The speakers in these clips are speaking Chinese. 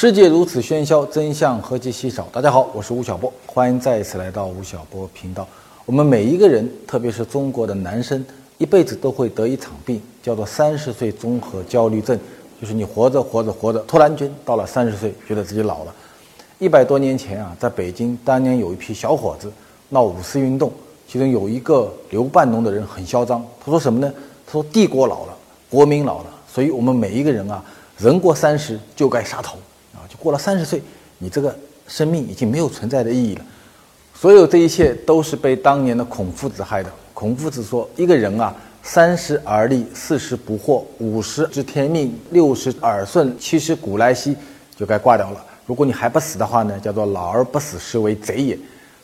世界如此喧嚣，真相何其稀少。大家好，我是吴晓波，欢迎再一次来到吴晓波频道。我们每一个人，特别是中国的男生，一辈子都会得一场病，叫做三十岁综合焦虑症，就是你活着活着活着，突然间到了三十岁，觉得自己老了。一百多年前啊，在北京当年有一批小伙子闹五四运动，其中有一个刘半农的人很嚣张，他说什么呢？他说帝国老了，国民老了，所以我们每一个人啊，人过三十就该杀头。就过了三十岁，你这个生命已经没有存在的意义了。所有这一切都是被当年的孔夫子害的。孔夫子说：“一个人啊，三十而立，四十不惑，五十知天命，六十耳顺，七十古来稀，就该挂掉了。如果你还不死的话呢，叫做老而不死，是为贼也。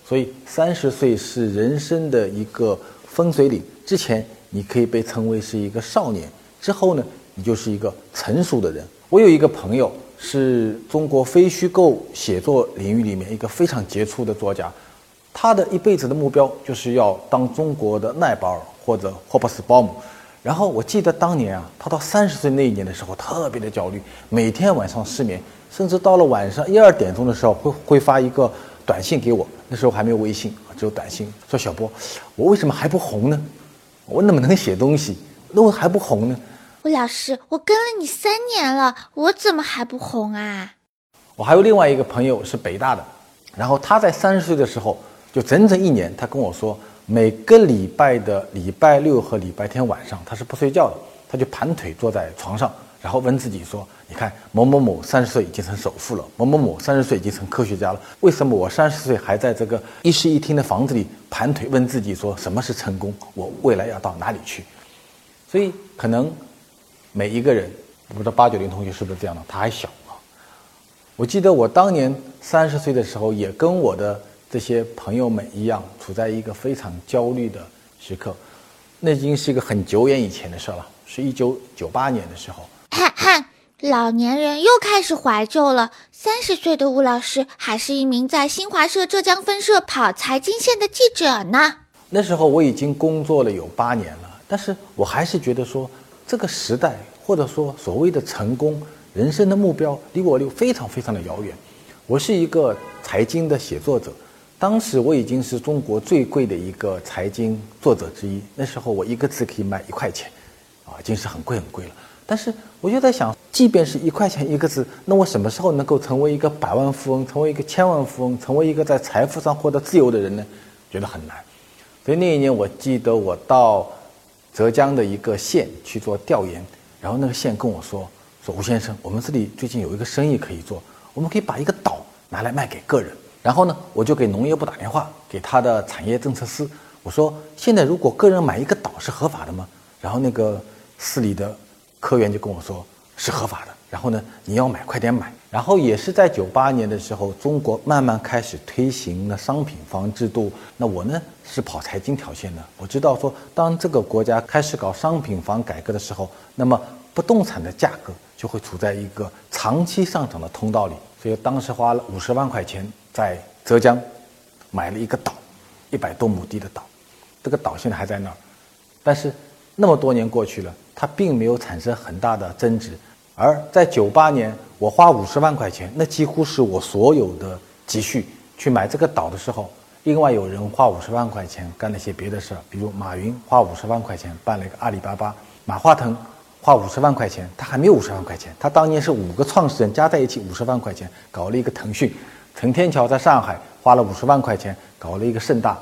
所以三十岁是人生的一个分水岭。之前你可以被称为是一个少年，之后呢，你就是一个成熟的人。我有一个朋友。”是中国非虚构写作领域里面一个非常杰出的作家，他的一辈子的目标就是要当中国的奈保尔或者霍布斯鲍姆。然后我记得当年啊，他到三十岁那一年的时候特别的焦虑，每天晚上失眠，甚至到了晚上一二点钟的时候会会发一个短信给我。那时候还没有微信，只有短信，说小波，我为什么还不红呢？我怎么能写东西？那我还不红呢？吴老师，我跟了你三年了，我怎么还不红啊？我还有另外一个朋友是北大的，然后他在三十岁的时候，就整整一年，他跟我说，每个礼拜的礼拜六和礼拜天晚上，他是不睡觉的，他就盘腿坐在床上，然后问自己说：“你看某某某三十岁已经成首富了，某某某三十岁已经成科学家了，为什么我三十岁还在这个一室一厅的房子里盘腿？问自己说什么是成功？我未来要到哪里去？”所以可能。每一个人，我不知道八九零同学是不是这样的？他还小啊。我记得我当年三十岁的时候，也跟我的这些朋友们一样，处在一个非常焦虑的时刻。那已经是一个很久远以前的事了，是一九九八年的时候。哈哈，老年人又开始怀旧了。三十岁的吴老师还是一名在新华社浙江分社跑财经线的记者呢。那时候我已经工作了有八年了，但是我还是觉得说。这个时代，或者说所谓的成功人生的目标，离我又非常非常的遥远。我是一个财经的写作者，当时我已经是中国最贵的一个财经作者之一。那时候我一个字可以卖一块钱，啊，已经是很贵很贵了。但是我就在想，即便是一块钱一个字，那我什么时候能够成为一个百万富翁，成为一个千万富翁，成为一个在财富上获得自由的人呢？觉得很难。所以那一年，我记得我到。浙江的一个县去做调研，然后那个县跟我说：“说吴先生，我们这里最近有一个生意可以做，我们可以把一个岛拿来卖给个人。”然后呢，我就给农业部打电话，给他的产业政策司，我说：“现在如果个人买一个岛是合法的吗？”然后那个市里的科员就跟我说：“是合法的。”然后呢，你要买快点买。然后也是在九八年的时候，中国慢慢开始推行了商品房制度。那我呢是跑财经条线的，我知道说，当这个国家开始搞商品房改革的时候，那么不动产的价格就会处在一个长期上涨的通道里。所以当时花了五十万块钱在浙江买了一个岛，一百多亩地的岛，这个岛现在还在那儿。但是那么多年过去了，它并没有产生很大的增值。而在九八年，我花五十万块钱，那几乎是我所有的积蓄去买这个岛的时候，另外有人花五十万块钱干了些别的事儿，比如马云花五十万块钱办了一个阿里巴巴，马化腾花五十万块钱，他还没有五十万块钱，他当年是五个创始人加在一起五十万块钱搞了一个腾讯，陈天桥在上海花了五十万块钱搞了一个盛大，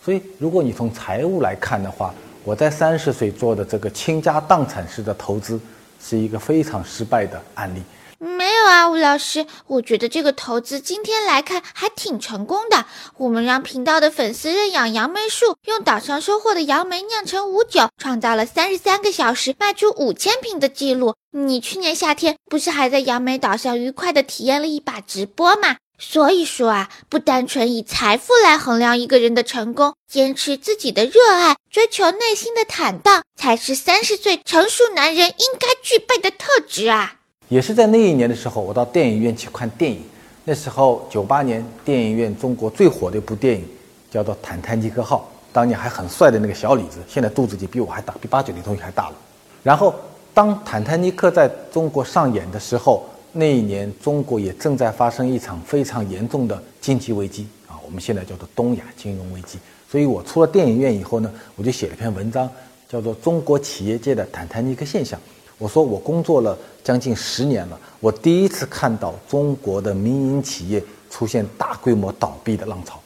所以如果你从财务来看的话，我在三十岁做的这个倾家荡产式的投资。是一个非常失败的案例。没有啊，吴老师，我觉得这个投资今天来看还挺成功的。我们让频道的粉丝认养杨梅树，用岛上收获的杨梅酿成五酒，创造了三十三个小时卖出五千瓶的记录。你去年夏天不是还在杨梅岛上愉快地体验了一把直播吗？所以说啊，不单纯以财富来衡量一个人的成功，坚持自己的热爱，追求内心的坦荡，才是三十岁成熟男人应该具备的特质啊！也是在那一年的时候，我到电影院去看电影。那时候九八年，电影院中国最火的一部电影叫做《坦坦尼克号》，当年还很帅的那个小李子，现在肚子已经比我还大，比八九年同学还大了。然后，当《坦坦尼克》在中国上演的时候，那一年中国也正在发生一场非常严重的经济危机啊，我们现在叫做东亚金融危机。所以我出了电影院以后呢，我就写了篇文章，叫做《中国企业界的坦坦尼克现象》。我说我工作了将近十年了，我第一次看到中国的民营企业出现大规模倒闭的浪潮。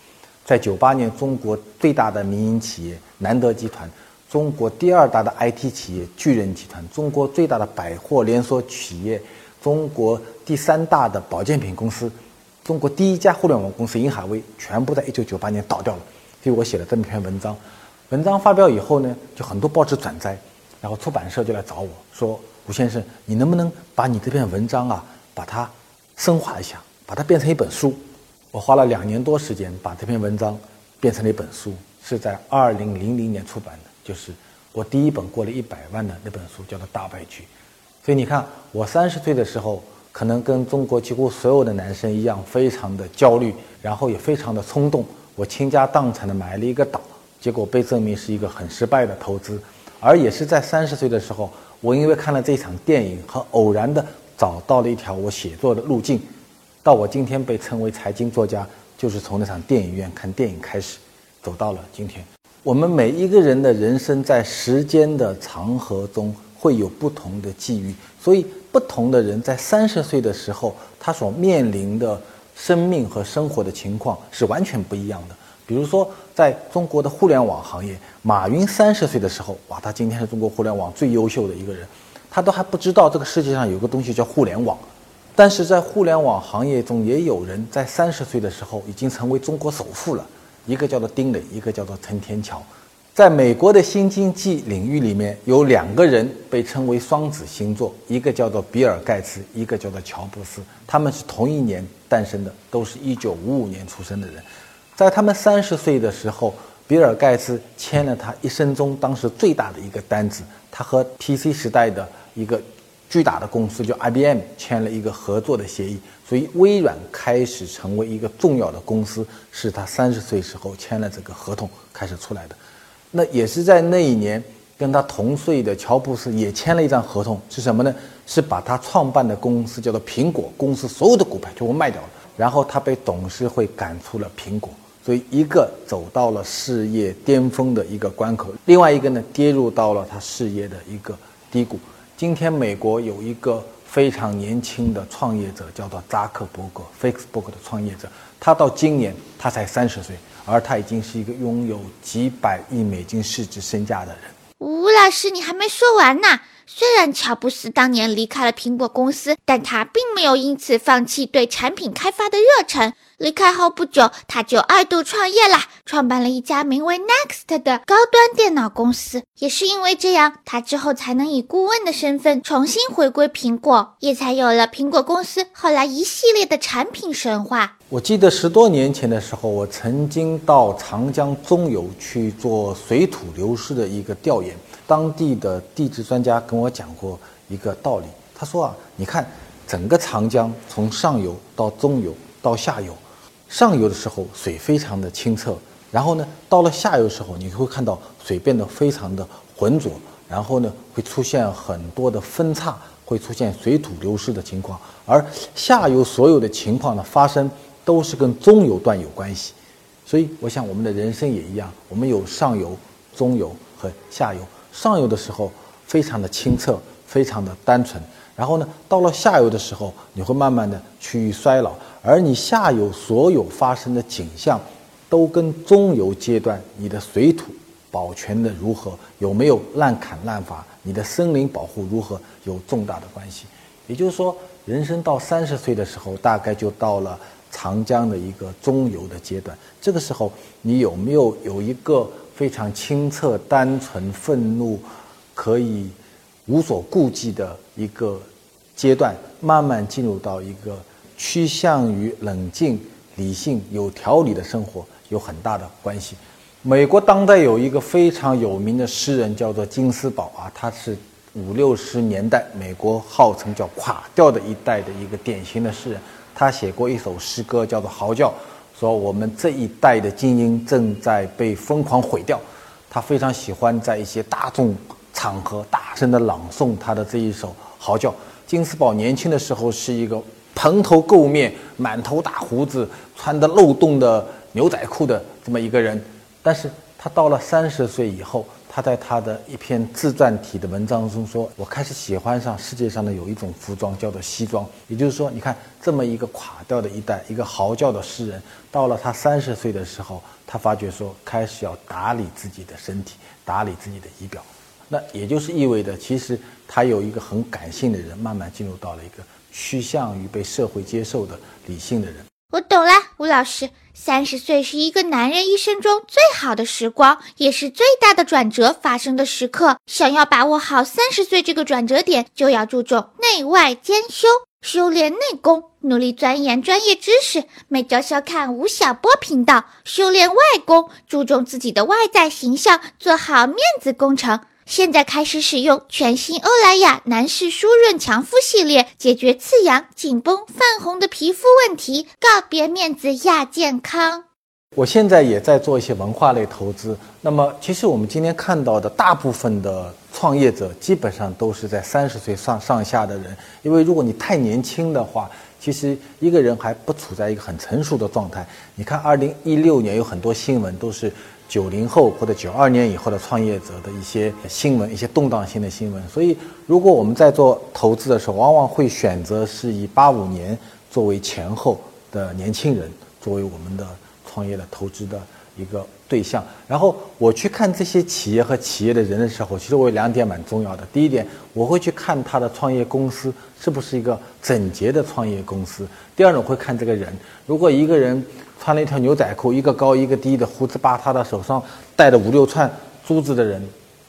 在九八年，中国最大的民营企业南德集团，中国第二大的 IT 企业巨人集团，中国最大的百货连锁企业，中国第三大的保健品公司，中国第一家互联网公司银海威，全部在一九九八年倒掉了。所以我写了这么篇文章。文章发表以后呢，就很多报纸转载，然后出版社就来找我说：“吴先生，你能不能把你这篇文章啊，把它深化一下，把它变成一本书？”我花了两年多时间把这篇文章变成了一本书，是在二零零零年出版的，就是我第一本过了一百万的那本书，叫做《大败局》。所以你看，我三十岁的时候，可能跟中国几乎所有的男生一样，非常的焦虑，然后也非常的冲动。我倾家荡产的买了一个岛，结果被证明是一个很失败的投资。而也是在三十岁的时候，我因为看了这场电影，和偶然的找到了一条我写作的路径。到我今天被称为财经作家，就是从那场电影院看电影开始，走到了今天。我们每一个人的人生在时间的长河中会有不同的际遇，所以不同的人在三十岁的时候，他所面临的生命和生活的情况是完全不一样的。比如说，在中国的互联网行业，马云三十岁的时候，哇，他今天是中国互联网最优秀的一个人，他都还不知道这个世界上有个东西叫互联网。但是在互联网行业中，也有人在三十岁的时候已经成为中国首富了。一个叫做丁磊，一个叫做陈天桥。在美国的新经济领域里面，有两个人被称为双子星座，一个叫做比尔盖茨，一个叫做乔布斯。他们是同一年诞生的，都是一九五五年出生的人。在他们三十岁的时候，比尔盖茨签了他一生中当时最大的一个单子，他和 PC 时代的一个。巨大的公司叫 IBM 签了一个合作的协议，所以微软开始成为一个重要的公司，是他三十岁时候签了这个合同开始出来的。那也是在那一年，跟他同岁的乔布斯也签了一张合同，是什么呢？是把他创办的公司叫做苹果公司所有的股票全部卖掉了，然后他被董事会赶出了苹果，所以一个走到了事业巅峰的一个关口，另外一个呢跌入到了他事业的一个低谷。今天美国有一个非常年轻的创业者，叫做扎克伯格，Facebook 的创业者。他到今年他才三十岁，而他已经是一个拥有几百亿美金市值身价的人。吴老师，你还没说完呢。虽然乔布斯当年离开了苹果公司，但他并没有因此放弃对产品开发的热忱。离开后不久，他就二度创业啦，创办了一家名为 Next 的高端电脑公司。也是因为这样，他之后才能以顾问的身份重新回归苹果，也才有了苹果公司后来一系列的产品神话。我记得十多年前的时候，我曾经到长江中游去做水土流失的一个调研，当地的地质专家跟我讲过一个道理，他说啊，你看整个长江从上游到中游到下游。上游的时候水非常的清澈，然后呢，到了下游的时候，你会看到水变得非常的浑浊，然后呢，会出现很多的分叉，会出现水土流失的情况。而下游所有的情况的发生，都是跟中游段有关系。所以，我想我们的人生也一样，我们有上游、中游和下游。上游的时候非常的清澈，非常的单纯。然后呢，到了下游的时候，你会慢慢的趋于衰老，而你下游所有发生的景象，都跟中游阶段你的水土保全的如何，有没有滥砍滥伐，你的森林保护如何有重大的关系。也就是说，人生到三十岁的时候，大概就到了长江的一个中游的阶段。这个时候，你有没有有一个非常清澈、单纯、愤怒，可以？无所顾忌的一个阶段，慢慢进入到一个趋向于冷静、理性、有条理的生活，有很大的关系。美国当代有一个非常有名的诗人，叫做金斯堡啊，他是五六十年代美国号称叫垮掉的一代的一个典型的诗人。他写过一首诗歌，叫做《嚎叫》，说我们这一代的精英正在被疯狂毁掉。他非常喜欢在一些大众。场合大声的朗诵他的这一首嚎叫，金斯堡年轻的时候是一个蓬头垢面、满头大胡子、穿的漏洞的牛仔裤的这么一个人，但是他到了三十岁以后。他在他的一篇自传体的文章中说：“我开始喜欢上世界上的有一种服装，叫做西装。也就是说，你看这么一个垮掉的一代，一个嚎叫的诗人，到了他三十岁的时候，他发觉说，开始要打理自己的身体，打理自己的仪表。那也就是意味着，其实他有一个很感性的人，慢慢进入到了一个趋向于被社会接受的理性的人。”我懂了，吴老师。三十岁是一个男人一生中最好的时光，也是最大的转折发生的时刻。想要把握好三十岁这个转折点，就要注重内外兼修，修炼内功，努力钻研专业知识。每周收看吴晓波频道，修炼外功，注重自己的外在形象，做好面子工程。现在开始使用全新欧莱雅男士舒润强肤系列，解决刺痒、紧绷、泛红的皮肤问题，告别面子亚健康。我现在也在做一些文化类投资。那么，其实我们今天看到的大部分的创业者，基本上都是在三十岁上上下的人。因为如果你太年轻的话，其实一个人还不处在一个很成熟的状态。你看，二零一六年有很多新闻都是。九零后或者九二年以后的创业者的一些新闻，一些动荡性的新闻。所以，如果我们在做投资的时候，往往会选择是以八五年作为前后的年轻人作为我们的创业的投资的一个对象。然后我去看这些企业和企业的人的时候，其实我有两点蛮重要的。第一点，我会去看他的创业公司是不是一个整洁的创业公司。第二种会看这个人，如果一个人。穿了一条牛仔裤，一个高一个低的，胡子巴塌的，手上戴着五六串珠子的人，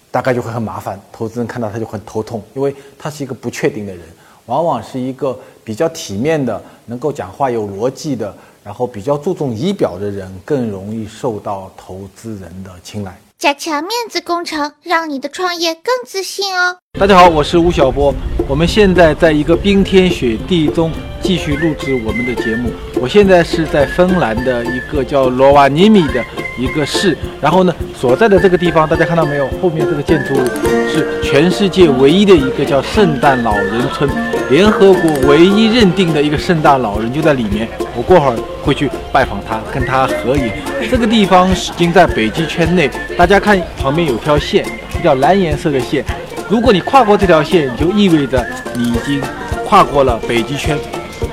大概就会很麻烦。投资人看到他就很头痛，因为他是一个不确定的人。往往是一个比较体面的、能够讲话有逻辑的，然后比较注重仪表的人，更容易受到投资人的青睐。加强面子工程，让你的创业更自信哦。大家好，我是吴晓波，我们现在在一个冰天雪地中。继续录制我们的节目。我现在是在芬兰的一个叫罗瓦尼米的一个市，然后呢，所在的这个地方，大家看到没有？后面这个建筑物是全世界唯一的一个叫圣诞老人村，联合国唯一认定的一个圣诞老人就在里面。我过会儿会去拜访他，跟他合影。这个地方已经在北极圈内，大家看旁边有条线，一条蓝颜色的线。如果你跨过这条线，就意味着你已经跨过了北极圈。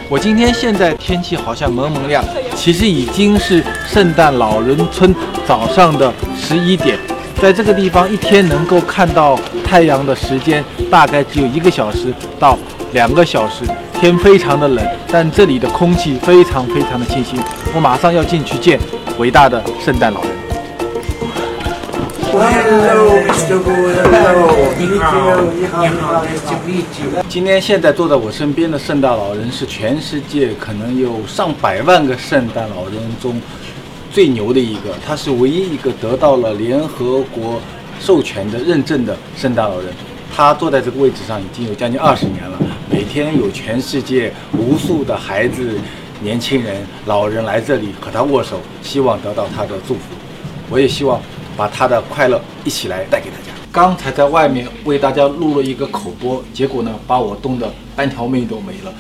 我今天现在天气好像蒙蒙亮，其实已经是圣诞老人村早上的十一点。在这个地方，一天能够看到太阳的时间大概只有一个小时到两个小时。天非常的冷，但这里的空气非常非常的清新。我马上要进去见伟大的圣诞老人。Hello, 你好，你好，你好今天现在坐在我身边的圣诞老人是全世界可能有上百万个圣诞老人中最牛的一个，他是唯一一个得到了联合国授权的认证的圣诞老人。他坐在这个位置上已经有将近二十年了，每天有全世界无数的孩子、年轻人、老人来这里和他握手，希望得到他的祝福。我也希望。把他的快乐一起来带给大家。刚才在外面为大家录了一个口播，结果呢，把我冻得半条命都没了。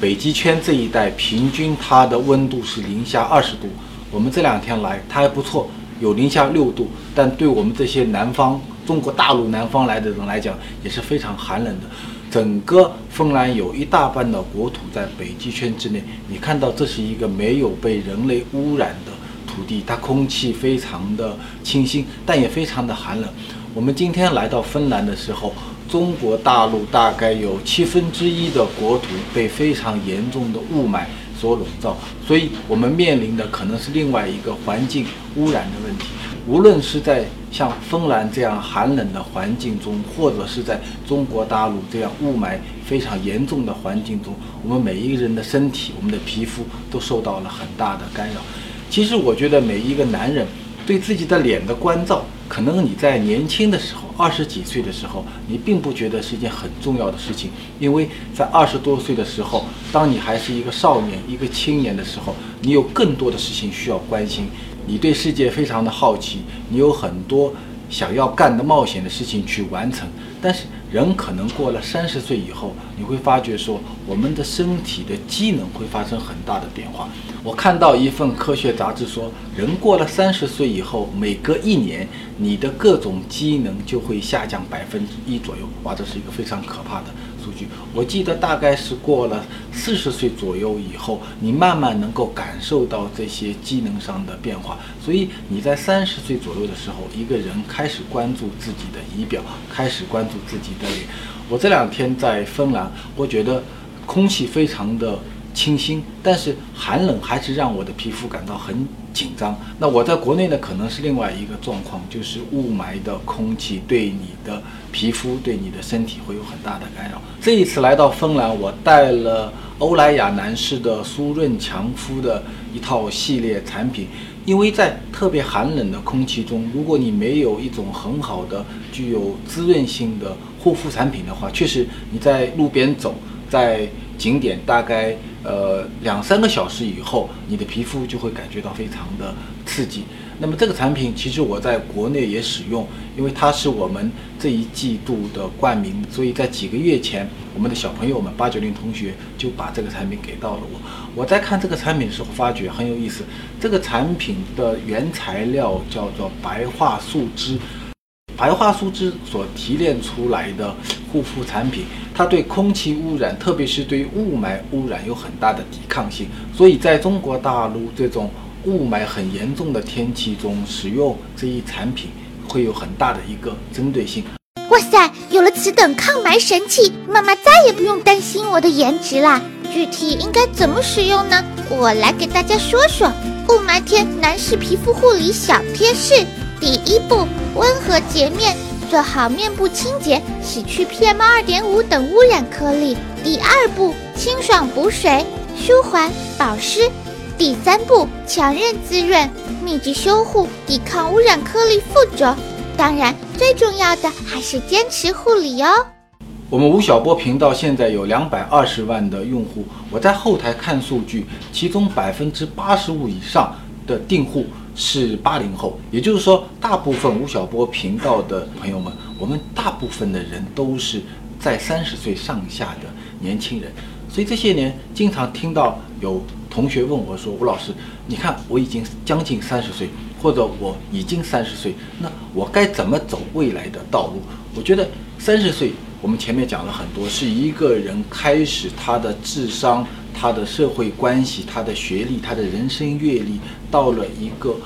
北极圈这一带平均它的温度是零下二十度，我们这两天来它还不错，有零下六度，但对我们这些南方中国大陆南方来的人来讲也是非常寒冷的。整个芬兰有一大半的国土在北极圈之内，你看到这是一个没有被人类污染的。土地它空气非常的清新，但也非常的寒冷。我们今天来到芬兰的时候，中国大陆大概有七分之一的国土被非常严重的雾霾所笼罩，所以我们面临的可能是另外一个环境污染的问题。无论是在像芬兰这样寒冷的环境中，或者是在中国大陆这样雾霾非常严重的环境中，我们每一个人的身体、我们的皮肤都受到了很大的干扰。其实我觉得每一个男人对自己的脸的关照，可能你在年轻的时候，二十几岁的时候，你并不觉得是一件很重要的事情，因为在二十多岁的时候，当你还是一个少年、一个青年的时候，你有更多的事情需要关心，你对世界非常的好奇，你有很多想要干的冒险的事情去完成。但是人可能过了三十岁以后，你会发觉说，我们的身体的机能会发生很大的变化。我看到一份科学杂志说，人过了三十岁以后，每隔一年，你的各种机能就会下降百分之一左右。哇，这是一个非常可怕的数据。我记得大概是过了四十岁左右以后，你慢慢能够感受到这些机能上的变化。所以你在三十岁左右的时候，一个人开始关注自己的仪表，开始关注自己的脸。我这两天在芬兰，我觉得空气非常的。清新，但是寒冷还是让我的皮肤感到很紧张。那我在国内呢，可能是另外一个状况，就是雾霾的空气对你的皮肤、对你的身体会有很大的干扰。这一次来到芬兰，我带了欧莱雅男士的舒润强肤的一套系列产品，因为在特别寒冷的空气中，如果你没有一种很好的具有滋润性的护肤产品的话，确实你在路边走，在景点大概。呃，两三个小时以后，你的皮肤就会感觉到非常的刺激。那么这个产品其实我在国内也使用，因为它是我们这一季度的冠名，所以在几个月前，我们的小朋友们八九零同学就把这个产品给到了我。我在看这个产品的时候，发觉很有意思。这个产品的原材料叫做白桦树脂。白桦树脂所提炼出来的护肤产品，它对空气污染，特别是对雾霾污染有很大的抵抗性。所以，在中国大陆这种雾霾很严重的天气中，使用这一产品会有很大的一个针对性。哇塞，有了此等抗霾神器，妈妈再也不用担心我的颜值啦。具体应该怎么使用呢？我来给大家说说雾霾天男士皮肤护理小贴士。第一步，温和洁面，做好面部清洁，洗去 PM 二点五等污染颗粒。第二步，清爽补水，舒缓保湿。第三步，强韧滋润，密集修护，抵抗污染颗粒附着。当然，最重要的还是坚持护理哦。我们吴晓波频道现在有两百二十万的用户，我在后台看数据，其中百分之八十五以上的订户。是八零后，也就是说，大部分吴晓波频道的朋友们，我们大部分的人都是在三十岁上下的年轻人，所以这些年经常听到有同学问我说：“吴老师，你看我已经将近三十岁，或者我已经三十岁，那我该怎么走未来的道路？”我觉得三十岁，我们前面讲了很多，是一个人开始他的智商。他的社会关系、他的学历、他的人生阅历，到了一个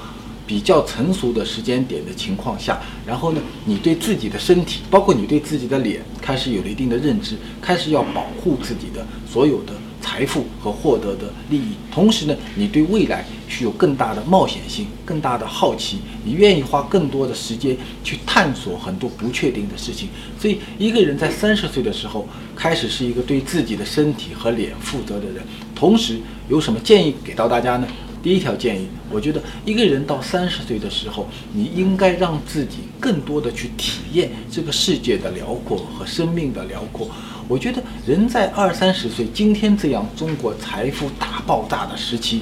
比较成熟的时间点的情况下，然后呢，你对自己的身体，包括你对自己的脸，开始有了一定的认知，开始要保护自己的所有的。财富和获得的利益，同时呢，你对未来具有更大的冒险性、更大的好奇，你愿意花更多的时间去探索很多不确定的事情。所以，一个人在三十岁的时候开始是一个对自己的身体和脸负责的人。同时，有什么建议给到大家呢？第一条建议，我觉得一个人到三十岁的时候，你应该让自己更多的去体验这个世界的辽阔和生命的辽阔。我觉得人在二三十岁，今天这样中国财富大爆炸的时期，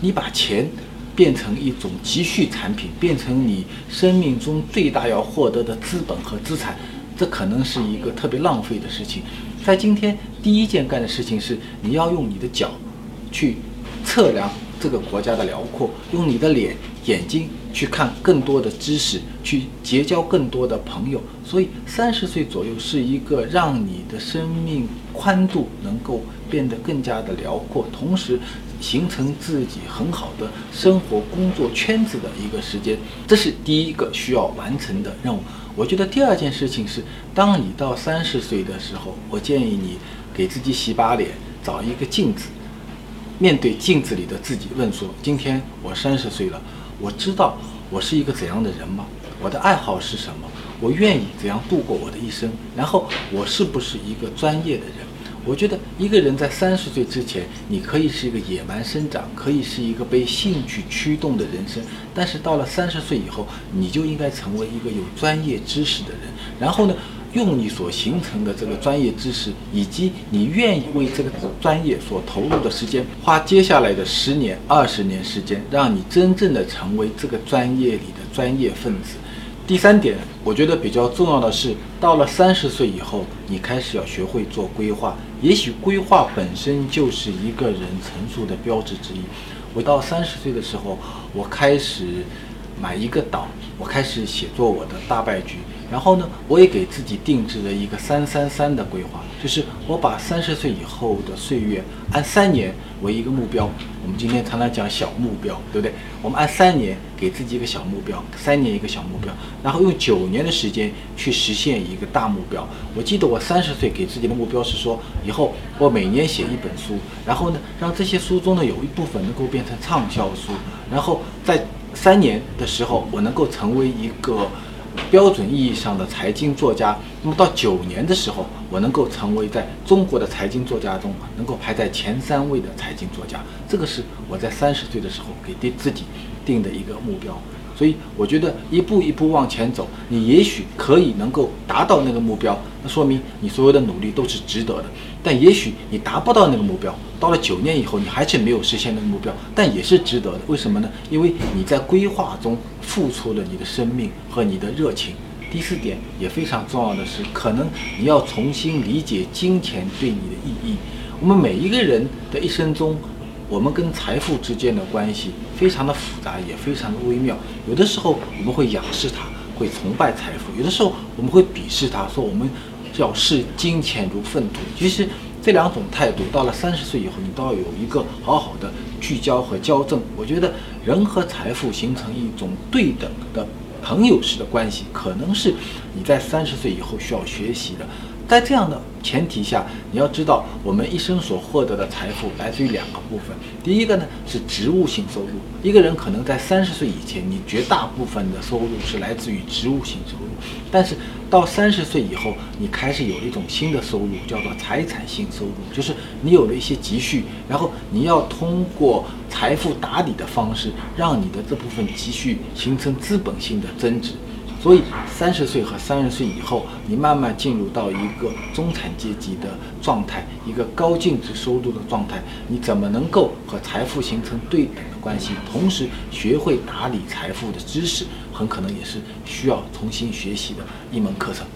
你把钱变成一种积蓄产品，变成你生命中最大要获得的资本和资产，这可能是一个特别浪费的事情。在今天，第一件干的事情是你要用你的脚去测量这个国家的辽阔，用你的脸、眼睛。去看更多的知识，去结交更多的朋友，所以三十岁左右是一个让你的生命宽度能够变得更加的辽阔，同时形成自己很好的生活工作圈子的一个时间，这是第一个需要完成的任务。我觉得第二件事情是，当你到三十岁的时候，我建议你给自己洗把脸，找一个镜子，面对镜子里的自己，问说：今天我三十岁了。我知道我是一个怎样的人吗？我的爱好是什么？我愿意怎样度过我的一生？然后我是不是一个专业的人？我觉得一个人在三十岁之前，你可以是一个野蛮生长，可以是一个被兴趣驱动的人生。但是到了三十岁以后，你就应该成为一个有专业知识的人。然后呢？用你所形成的这个专业知识，以及你愿意为这个专业所投入的时间，花接下来的十年、二十年时间，让你真正的成为这个专业里的专业分子，第三点，我觉得比较重要的是，到了三十岁以后，你开始要学会做规划。也许规划本身就是一个人成熟的标志之一。我到三十岁的时候，我开始买一个岛，我开始写作我的大败局。然后呢，我也给自己定制了一个三三三的规划，就是我把三十岁以后的岁月按三年为一个目标。我们今天常常讲小目标，对不对？我们按三年给自己一个小目标，三年一个小目标，然后用九年的时间去实现一个大目标。我记得我三十岁给自己的目标是说，以后我每年写一本书，然后呢，让这些书中呢有一部分能够变成畅销书，然后在三年的时候，我能够成为一个。标准意义上的财经作家，那么到九年的时候，我能够成为在中国的财经作家中能够排在前三位的财经作家，这个是我在三十岁的时候给定自己定的一个目标。所以我觉得一步一步往前走，你也许可以能够达到那个目标，那说明你所有的努力都是值得的。但也许你达不到那个目标，到了九年以后，你还是没有实现那个目标，但也是值得的。为什么呢？因为你在规划中付出了你的生命和你的热情。第四点也非常重要的是，可能你要重新理解金钱对你的意义。我们每一个人的一生中。我们跟财富之间的关系非常的复杂，也非常的微妙。有的时候我们会仰视它，会崇拜财富；有的时候我们会鄙视它，说我们要视金钱如粪土。其实这两种态度，到了三十岁以后，你都要有一个好好的聚焦和校正。我觉得人和财富形成一种对等的朋友式的关系，可能是你在三十岁以后需要学习的。在这样的前提下，你要知道，我们一生所获得的财富来自于两个部分。第一个呢是植物性收入，一个人可能在三十岁以前，你绝大部分的收入是来自于植物性收入，但是到三十岁以后，你开始有一种新的收入，叫做财产性收入，就是你有了一些积蓄，然后你要通过财富打理的方式，让你的这部分积蓄形成资本性的增值。所以，三十岁和三十岁以后，你慢慢进入到一个中产阶级的状态，一个高净值收入的状态。你怎么能够和财富形成对等的关系？同时，学会打理财富的知识，很可能也是需要重新学习的一门课程。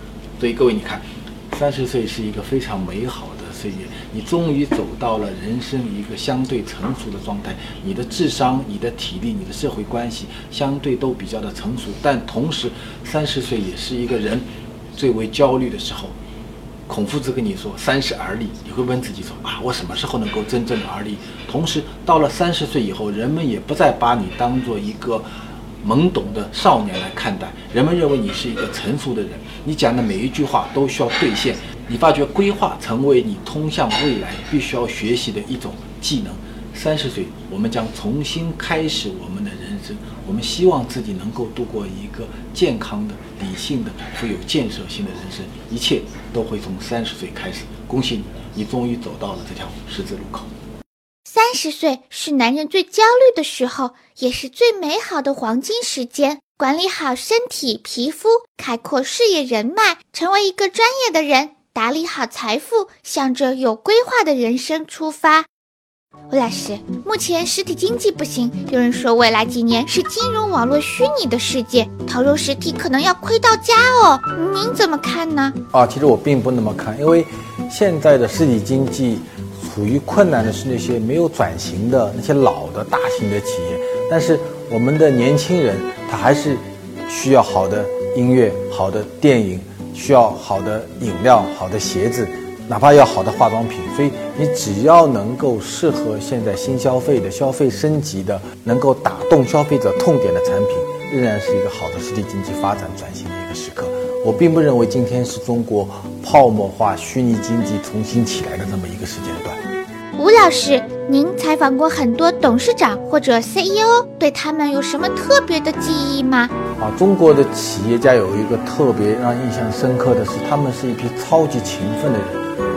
所以，各位，你看，三十岁是一个非常美好的。岁月，你终于走到了人生一个相对成熟的状态。你的智商、你的体力、你的社会关系相对都比较的成熟。但同时，三十岁也是一个人最为焦虑的时候。孔夫子跟你说“三十而立”，你会问自己说：“啊，我什么时候能够真正的而立？”同时，到了三十岁以后，人们也不再把你当做一个懵懂的少年来看待，人们认为你是一个成熟的人。你讲的每一句话都需要兑现。你发觉规划成为你通向未来必须要学习的一种技能。三十岁，我们将重新开始我们的人生。我们希望自己能够度过一个健康的、理性的、富有建设性的人生。一切都会从三十岁开始。恭喜你，你终于走到了这条十字路口。三十岁是男人最焦虑的时候，也是最美好的黄金时间。管理好身体、皮肤，开阔事业人脉，成为一个专业的人。打理好财富，向着有规划的人生出发。吴老师，目前实体经济不行，有人说未来几年是金融网络虚拟的世界，投入实体可能要亏到家哦。您怎么看呢？啊，其实我并不那么看，因为现在的实体经济处于困难的是那些没有转型的那些老的大型的企业，但是我们的年轻人他还是需要好的音乐、好的电影。需要好的饮料、好的鞋子，哪怕要好的化妆品。所以你只要能够适合现在新消费的、消费升级的、能够打动消费者痛点的产品，仍然是一个好的实体经济发展转型的一个时刻。我并不认为今天是中国泡沫化、虚拟经济重新起来的这么一个时间段。吴老师，您采访过很多董事长或者 CEO，对他们有什么特别的记忆吗？啊，中国的企业家有一个特别让印象深刻的是，他们是一批超级勤奋的人，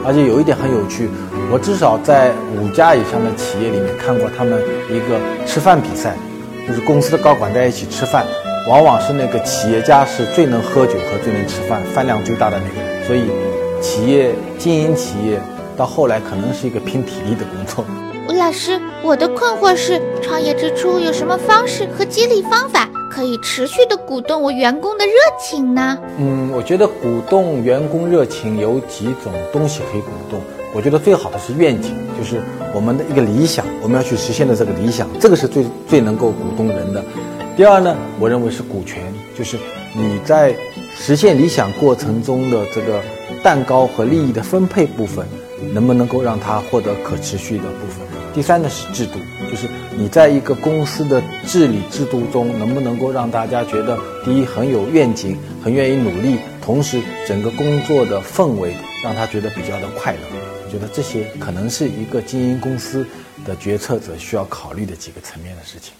而且有一点很有趣，我至少在五家以上的企业里面看过他们一个吃饭比赛，就是公司的高管在一起吃饭，往往是那个企业家是最能喝酒和最能吃饭，饭量最大的那个人，所以企业经营企业。到后来可能是一个拼体力的工作。吴老师，我的困惑是，创业之初有什么方式和激励方法可以持续的鼓动我员工的热情呢？嗯，我觉得鼓动员工热情有几种东西可以鼓动。我觉得最好的是愿景，就是我们的一个理想，我们要去实现的这个理想，这个是最最能够鼓动人的。第二呢，我认为是股权，就是你在实现理想过程中的这个蛋糕和利益的分配部分，能不能够让它获得可持续的部分？第三呢是制度，就是你在一个公司的治理制度中，能不能够让大家觉得，第一很有愿景，很愿意努力，同时整个工作的氛围让他觉得比较的快乐。我觉得这些可能是一个经营公司的决策者需要考虑的几个层面的事情。